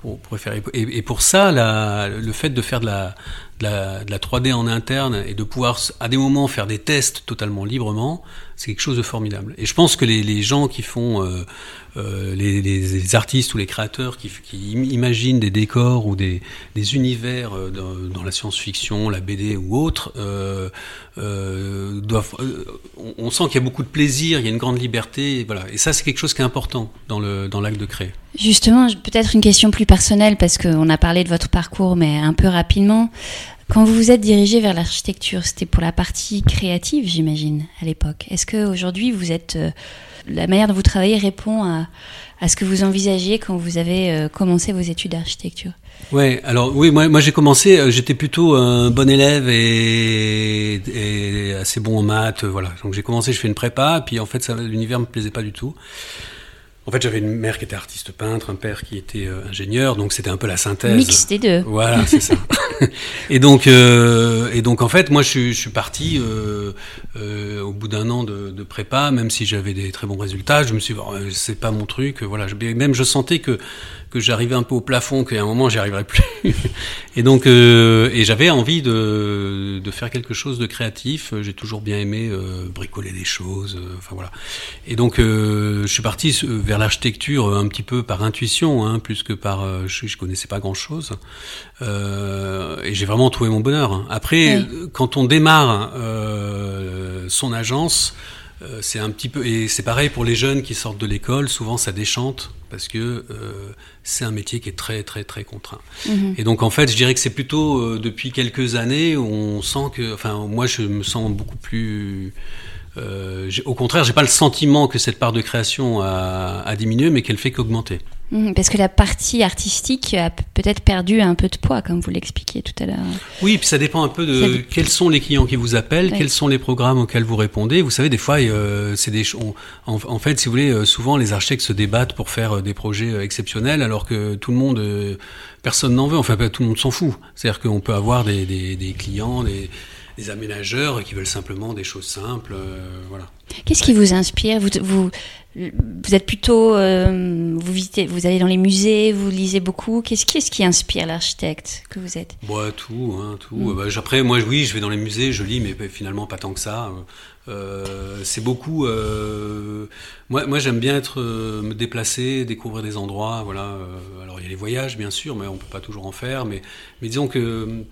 pour, pour faire et, et, pour ça la, le fait de faire de la, de la, de la 3D en interne et de pouvoir à des moments faire des tests totalement librement, c'est quelque chose de formidable. Et je pense que les, gens qui font euh, euh, les, artistes ou les créateurs qui, imaginent des décors ou des, univers euh, dans, la science-fiction, la BD ou autre, doivent, on, sent qu'il y a beaucoup de plaisir, il y a une grande liberté, et voilà. Et ça, c'est quelque chose qui est important dans le dans l'acte de créer. Justement, peut-être une question plus personnelle parce qu'on a parlé de votre parcours, mais un peu rapidement. Quand vous vous êtes dirigé vers l'architecture, c'était pour la partie créative, j'imagine, à l'époque. Est-ce que aujourd'hui vous êtes la manière dont vous travaillez répond à, ce que vous envisagiez quand vous avez euh, commencé vos études d'architecture? Ouais, alors oui, moi, j'ai commencé, euh, j'étais plutôt un bon élève et, et assez bon en maths, voilà. Donc j'ai commencé, je fais une prépa, puis en fait l'univers me plaisait pas du tout. En fait, j'avais une mère qui était artiste peintre, un père qui était euh, ingénieur, donc c'était un peu la synthèse. Mix des deux. Voilà, c'est ça. et donc, euh, et donc en fait, moi, je, suis, je suis parti euh, euh, au bout d'un an de, de, prépa, même si j'avais des très bons résultats. Je me suis, dit, oh, c'est pas mon truc. Voilà, je, même je sentais que que j'arrivais un peu au plafond, qu'à un moment j'y arriverais plus. et donc, euh, et j'avais envie de, de faire quelque chose de créatif. J'ai toujours bien aimé euh, bricoler des choses. Euh, enfin voilà. Et donc, je suis parti vers l'architecture un petit peu par intuition, hein, plus que par. Je, je connaissais pas grand chose. et j'ai vraiment trouvé mon bonheur. Après, oui. quand on démarre son agence. Euh, c'est un petit peu et c'est pareil pour les jeunes qui sortent de l'école. Souvent, ça déchante parce que euh, c'est un métier qui est très très très contraint. Mmh. Et donc en fait, je dirais que c'est plutôt euh, depuis quelques années où on sent que, enfin, moi, je me sens beaucoup plus euh, au contraire, j'ai pas le sentiment que cette part de création a, a diminué, mais qu'elle fait qu'augmenter. Mmh, parce que la partie artistique a peut-être perdu un peu de poids, comme vous l'expliquiez tout à l'heure. Oui, puis ça dépend un peu de quels sont les clients qui vous appellent, quels sont les programmes auxquels vous répondez. Vous savez, des fois, euh, c'est des on, en, en, fait, si vous voulez, euh, souvent les architectes se débattent pour faire euh, des projets exceptionnels, alors que tout le monde, personne n'en veut. Enfin, tout le monde s'en fout. C'est-à-dire qu'on peut avoir des, des, des clients, des des aménageurs qui veulent simplement des choses simples. Euh, voilà. Qu'est-ce qui vous inspire vous, vous, vous êtes plutôt, euh, vous visitez, vous allez dans les musées, vous lisez beaucoup. Qu'est-ce qui, qui inspire l'architecte que vous êtes Bah tout, hein, tout. Mm. Bah, après, moi, oui, je vais dans les musées, je lis, mais finalement pas tant que ça. c'est beaucoup. moi, moi j'aime bien être, me déplacer, découvrir des endroits. Voilà. alors il y a les voyages, bien sûr, mais on peut pas toujours en faire. Mais, mais disons que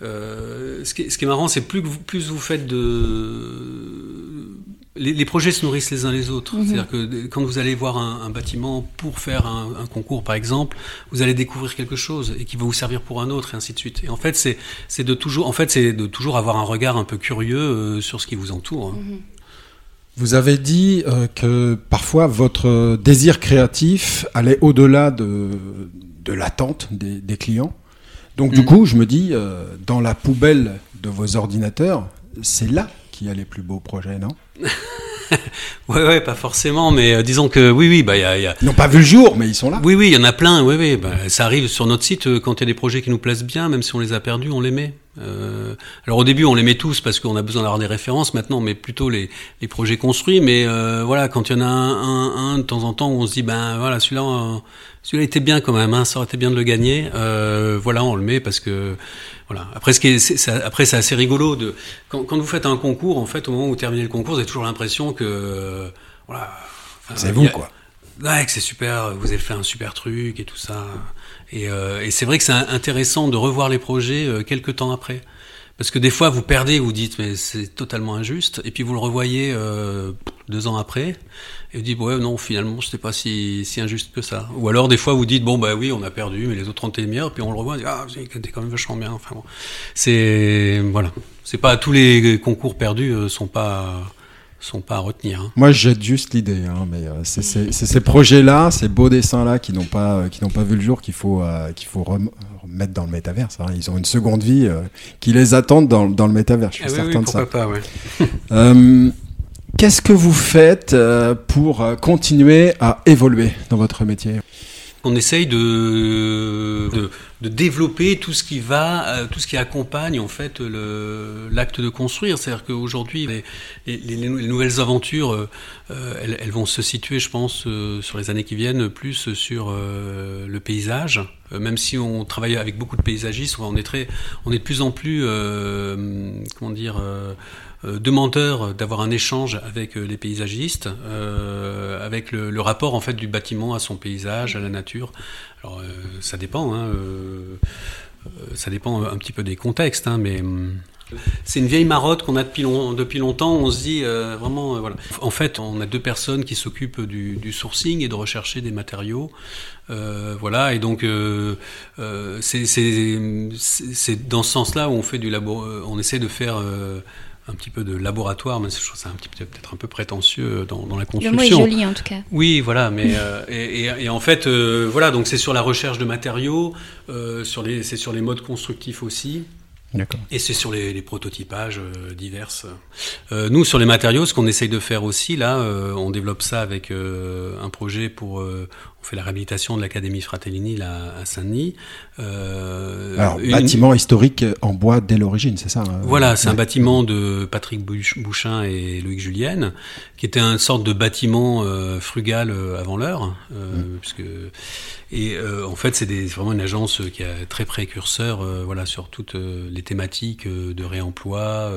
ce qui, est, ce, qui est, marrant, c'est plus, plus vous faites de les, projets se nourrissent les uns les autres. Mhm. C'est-à-dire que quand vous allez voir un, bâtiment pour faire un, concours, par exemple, vous allez découvrir quelque chose et qui va vous servir pour un autre, et ainsi de suite. Et en fait, c'est de toujours, en fait, c'est de toujours avoir un regard un peu curieux euh, sur ce qui vous entoure. Mhm. Vous avez dit euh, que parfois votre désir créatif allait au-delà de, de l'attente des, clients. Donc du mhm. coup, je me dis, euh, dans la poubelle de vos ordinateurs, c'est là qu'il y a les plus beaux projets, non ouais, ouais, pas forcément, mais euh, disons que oui, oui, bah, y a, y a... Ils n'ont pas vu le jour, mais ils sont là. Oui, oui, il y en a plein, oui, oui. Bah, ça arrive sur notre site euh, quand il y a des projets qui nous plaisent bien, même si on les a perdus, on les met. Euh, alors au début, on les met tous parce qu'on a besoin d'avoir des références. Maintenant, on met plutôt les, les projets construits. Mais voilà, quand il y en a un, un, de temps en temps où on se dit, ben voilà, celui-là, celui-là était bien quand même. Hein, ça aurait été bien de le gagner. Voilà, on le met parce que voilà. Après, ce qui est, c'est, après, c'est assez rigolo de quand, quand, vous faites un concours. En fait, au moment où vous terminez le concours, vous avez toujours l'impression que voilà. c'est vous, quoi. Ouais, que c'est super. Vous avez fait un super truc et tout ça. Et, euh, et c'est vrai que c'est intéressant de revoir les projets euh, quelques temps après. Parce que des fois, vous perdez, vous dites, mais c'est totalement injuste. Et puis vous le revoyez euh, deux ans après. Et vous dites, ouais, non, finalement, c'était pas si, injuste que ça. Ou alors, des fois, vous dites, bon, bah oui, on a perdu, mais les autres ont été meilleurs. Puis on le revoit, on dit, ah, c'était quand même vachement bien. Enfin bon. C'est, voilà. C'est pas tous les concours perdus euh, sont pas sont pas à retenir. Hein. Moi, je jette juste l'idée, hein, mais euh, c'est ces projets-là, ces beaux dessins-là qui n'ont pas, qui n'ont pas vu le jour qu'il faut, qu'il faut remettre dans le métaverse. Hein. Ils ont une seconde vie qui les attend dans, dans, le métaverse. Je suis ah certain de ça. Pas, ouais. Qu'est-ce que vous faites pour continuer à évoluer dans votre métier? On essaye de, de, de, développer tout ce qui va, euh, tout ce qui accompagne en fait l'acte de construire. C'est-à-dire qu'aujourd'hui, les, les, les, nouvelles aventures, euh, elles, elles, vont se situer, je pense, euh, sur les années qui viennent, plus sur le paysage. même si on travaille avec beaucoup de paysagistes, on est très, on est de plus en plus, comment dire euh, demandeur d'avoir un échange avec euh, les paysagistes, euh, avec le, rapport en fait du bâtiment à son paysage, à la nature. Alors ça dépend, hein, ça dépend un petit peu des contextes, hein, mais hum, c'est une vieille marotte qu'on a depuis, long, depuis, longtemps. On se dit vraiment, voilà. En fait, on a deux personnes qui s'occupent du, sourcing et de rechercher des matériaux. Euh, voilà, et donc euh, c'est dans ce sens-là où on fait du labo, on essaie de faire un petit peu de laboratoire, mais je trouve ça un petit peut-être un peu prétentieux dans, dans, la construction. Le mot est joli en tout cas. Oui, voilà, mais euh, et, et, et, en fait, euh, voilà, donc c'est sur la recherche de matériaux, euh, sur les, c'est sur les modes constructifs aussi. Et c'est sur les, les prototypages euh, diverses. Euh, nous, sur les matériaux, ce qu'on essaye de faire aussi, là, euh, on développe ça avec un projet pour... on fait la réhabilitation de l'Académie Fratellini là, à Saint-Denis. Alors, bâtiment historique en bois dès l'origine, c'est ça hein Voilà, c'est un bâtiment de Patrick Bouchin et Loïc Julienne, qui était une sorte de bâtiment frugal avant l'heure, mmh. puisque et euh, en fait, c'est vraiment une agence qui est très précurseur euh, voilà, sur toutes euh, les thématiques de réemploi,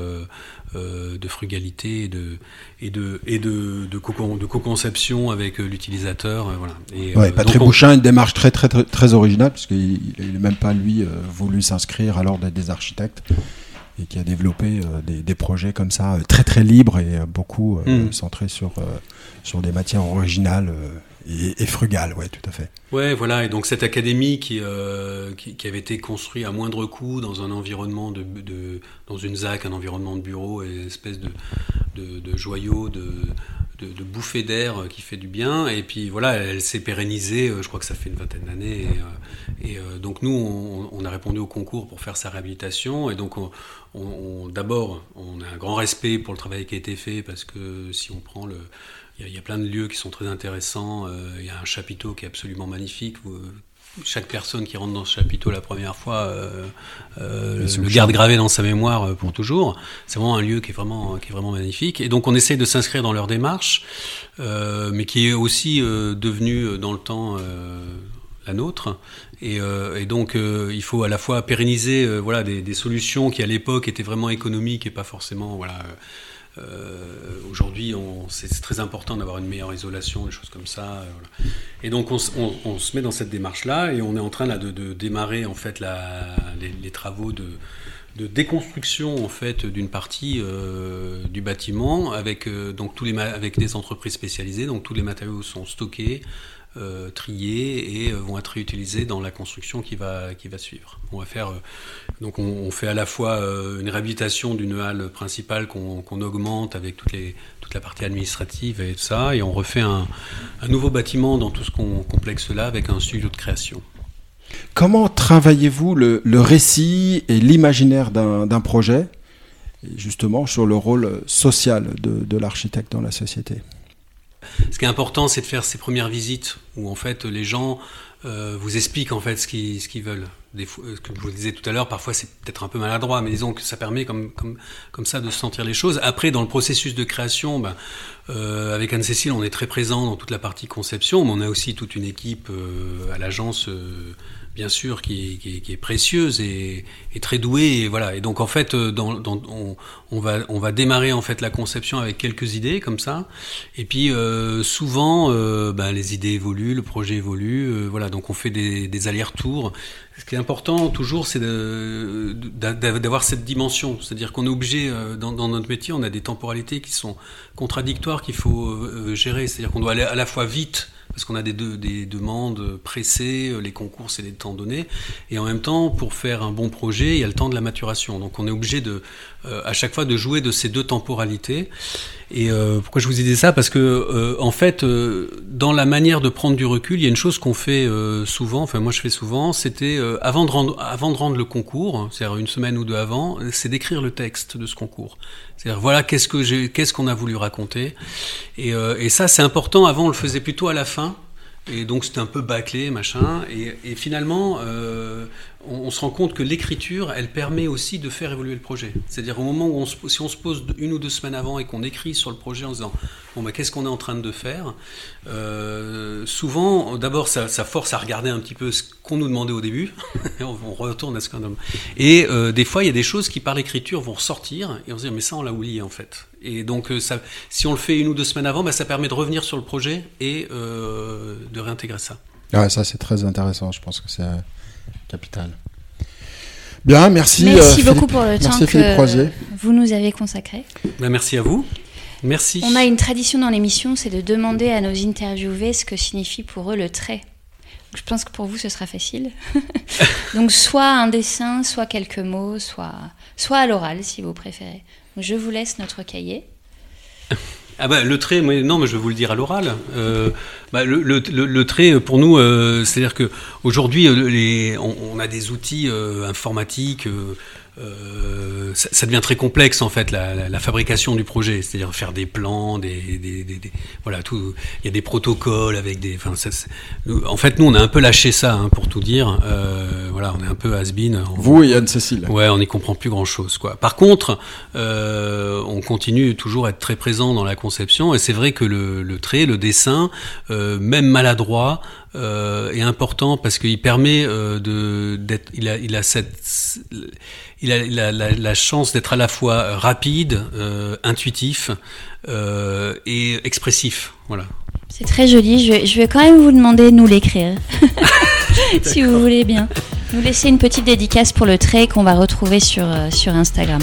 de frugalité et de, et de, et de, de, co de co-conception avec l'utilisateur. voilà. Et, ouais, Patrick Bouchin, une démarche très, très, très, très originale, parce qu'il n'est même pas, lui, voulu s'inscrire à l'ordre des architectes et qui a développé des, des, projets comme ça très très libres et beaucoup hmm. centrés sur, sur des matières originales et, frugal, ouais, tout à fait. Ouais, voilà. Et donc cette académie qui, euh, qui, qui, avait été construite à moindre coût dans un environnement de, de dans une ZAC, un environnement de bureau, et une espèce de, de, de joyau, de, de, de bouffée d'air qui fait du bien. Et puis voilà, elle s'est pérennisée. Euh, je crois que ça fait une vingtaine d'années. Et, euh, euh, donc nous, on, a répondu au concours pour faire sa réhabilitation. Et donc on, d'abord, on a un grand respect pour le travail qui a été fait parce que si on prend le il y, a plein de lieux qui sont très intéressants. Euh, il y a un chapiteau qui est absolument magnifique. Chaque personne qui rentre dans ce chapiteau la première fois euh, euh, le garde gravé dans sa mémoire pour toujours. C'est vraiment un lieu qui est vraiment, qui est vraiment magnifique. Et donc on essaie de s'inscrire dans leur démarche, mais qui est aussi devenu dans le temps la nôtre. Et, et donc il faut à la fois pérenniser voilà des, des, solutions qui à l'époque étaient vraiment économiques et pas forcément voilà Aujourd'hui, c'est très important d'avoir une meilleure isolation, des choses comme ça. Et donc, on, se met dans cette démarche-là et on est en train de, démarrer en fait les, travaux de, déconstruction en fait d'une partie euh, du bâtiment avec euh, donc tous les avec des entreprises spécialisées donc tous les matériaux sont stockés euh, triés et vont être réutilisés dans la construction qui va qui va suivre. On va faire donc on, fait à la fois une réhabilitation d'une halle principale qu'on augmente avec toutes les toute la partie administrative et tout ça et on refait un, nouveau bâtiment dans tout ce complexe là avec un studio de création. Comment travaillez-vous le, récit et l'imaginaire d'un projet, justement sur le rôle social de, l'architecte dans la société? Ce qui est important, c'est de faire ces premières visites où en fait les gens euh, vous expliquent en fait ce qu'ils veulent. Des fois, ce que je vous disais tout à l'heure, parfois c'est peut-être un peu maladroit, mais disons que ça permet comme, comme, comme ça de sentir les choses. Après, dans le processus de création, ben, euh, avec Anne-Cécile, on est très présent dans toute la partie conception, mais on a aussi toute une équipe euh, à l'agence bien sûr, qui, est précieuse et, très douée. Et voilà. Et donc en fait, euh, on, va on va démarrer en fait la conception avec quelques idées comme ça. Et puis euh, souvent, euh, ben, les idées évoluent, le projet évolue. Voilà. Donc on fait des, allers-retours. Ce qui est important toujours, c'est d'avoir cette dimension. C'est-à-dire qu'on est obligé, dans, dans, notre métier, on a des temporalités qui sont contradictoires qu'il faut gérer. C'est-à-dire qu'on doit aller à la fois vite parce qu'on a des, des, demandes pressées, euh, les concours c'est des temps donnés, et en même temps pour faire un bon projet il y a le temps de la maturation. Donc on est obligé de euh, à chaque fois de jouer de ces deux temporalités. Et euh, pourquoi je vous ai dit ça? Parce que en fait, dans la manière de prendre du recul, il y a une chose qu'on fait souvent. Enfin, moi, je fais souvent. C'était avant avant de rendre le concours, c'est-à-dire une semaine ou deux avant, c'est d'écrire le texte de ce concours. C'est-à-dire voilà qu'est-ce que qu'est-ce qu'on a voulu raconter. Et, et ça, c'est important. Avant, on le faisait plutôt à la fin. Et donc c'était un peu bâclé, machin. Et, et finalement, euh, on, se rend compte que l'écriture, elle permet aussi de faire évoluer le projet. C'est-à-dire au moment où on se, si on se pose une ou deux semaines avant et qu'on écrit sur le projet en se disant bon bah qu'est-ce qu'on est en train de faire, euh, souvent d'abord ça, ça, force à regarder un petit peu ce qu'on nous demandait au début. on, retourne à ce qu'on a. Et euh, des fois il y a des choses qui par l'écriture vont ressortir et on se dit mais ça on l'a oublié en fait. Et donc, euh, ça, si on le fait une ou deux semaines avant, bah, ça permet de revenir sur le projet et euh, de réintégrer ça. Ouais, ça c'est très intéressant. Je pense que c'est capital. Bien, merci. Merci beaucoup pour le temps que vous nous avez consacré. Bah, merci à vous. Merci. On a une tradition dans l'émission, c'est de demander à nos interviewés ce que signifie pour eux le trait. Je pense que pour vous, ce sera facile. Donc, soit un dessin, soit quelques mots, soit, soit à l'oral, si vous préférez. Je vous laisse notre cahier. Ah bah, le trait, non, mais je vais vous le dire à l'oral. Euh, bah, le, le, le, trait, pour nous, euh, c'est-à-dire que aujourd'hui, euh, on, on, a des outils euh, informatiques ça, ça, devient très complexe en fait la, la, la fabrication du projet, c'est-à-dire faire des plans, des, des, des, des, voilà tout. Il y a des protocoles avec des. Enfin, ça, en fait, nous on a un peu lâché ça hein, pour tout dire. Euh, voilà, on est un peu has-been. Vous et Anne-Cécile. Ouais, on n'y comprend plus grand-chose quoi. Par contre, euh, on continue toujours à être très présent dans la conception et c'est vrai que le, le, trait, le dessin, euh, même maladroit, euh, est important parce qu'il permet euh, de d'être. Il a, il a cette il a, il a la, la, chance d'être à la fois rapide, euh, intuitif euh, et expressif. Voilà. C'est très joli. Je vais, je vais, quand même vous demander de nous l'écrire, si vous voulez bien. Nous laisser une petite dédicace pour le trait qu'on va retrouver sur, euh, sur Instagram.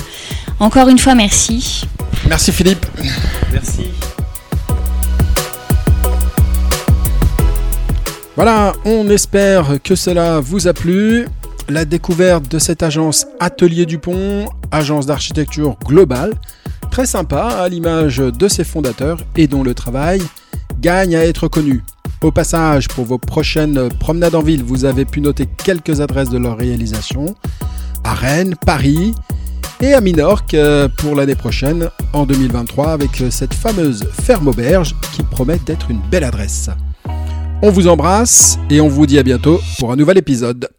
Encore une fois, merci. Merci Philippe. Merci. Voilà, on espère que cela vous a plu la découverte de cette agence Atelier Dupont, agence d'architecture globale, très sympa à l'image de ses fondateurs et dont le travail gagne à être connu. Au passage, pour vos prochaines promenades en ville, vous avez pu noter quelques adresses de leur réalisation à Rennes, Paris et à Minorque euh, pour l'année prochaine, en 2023, avec cette fameuse ferme auberge qui promet d'être une belle adresse. On vous embrasse et on vous dit à bientôt pour un nouvel épisode.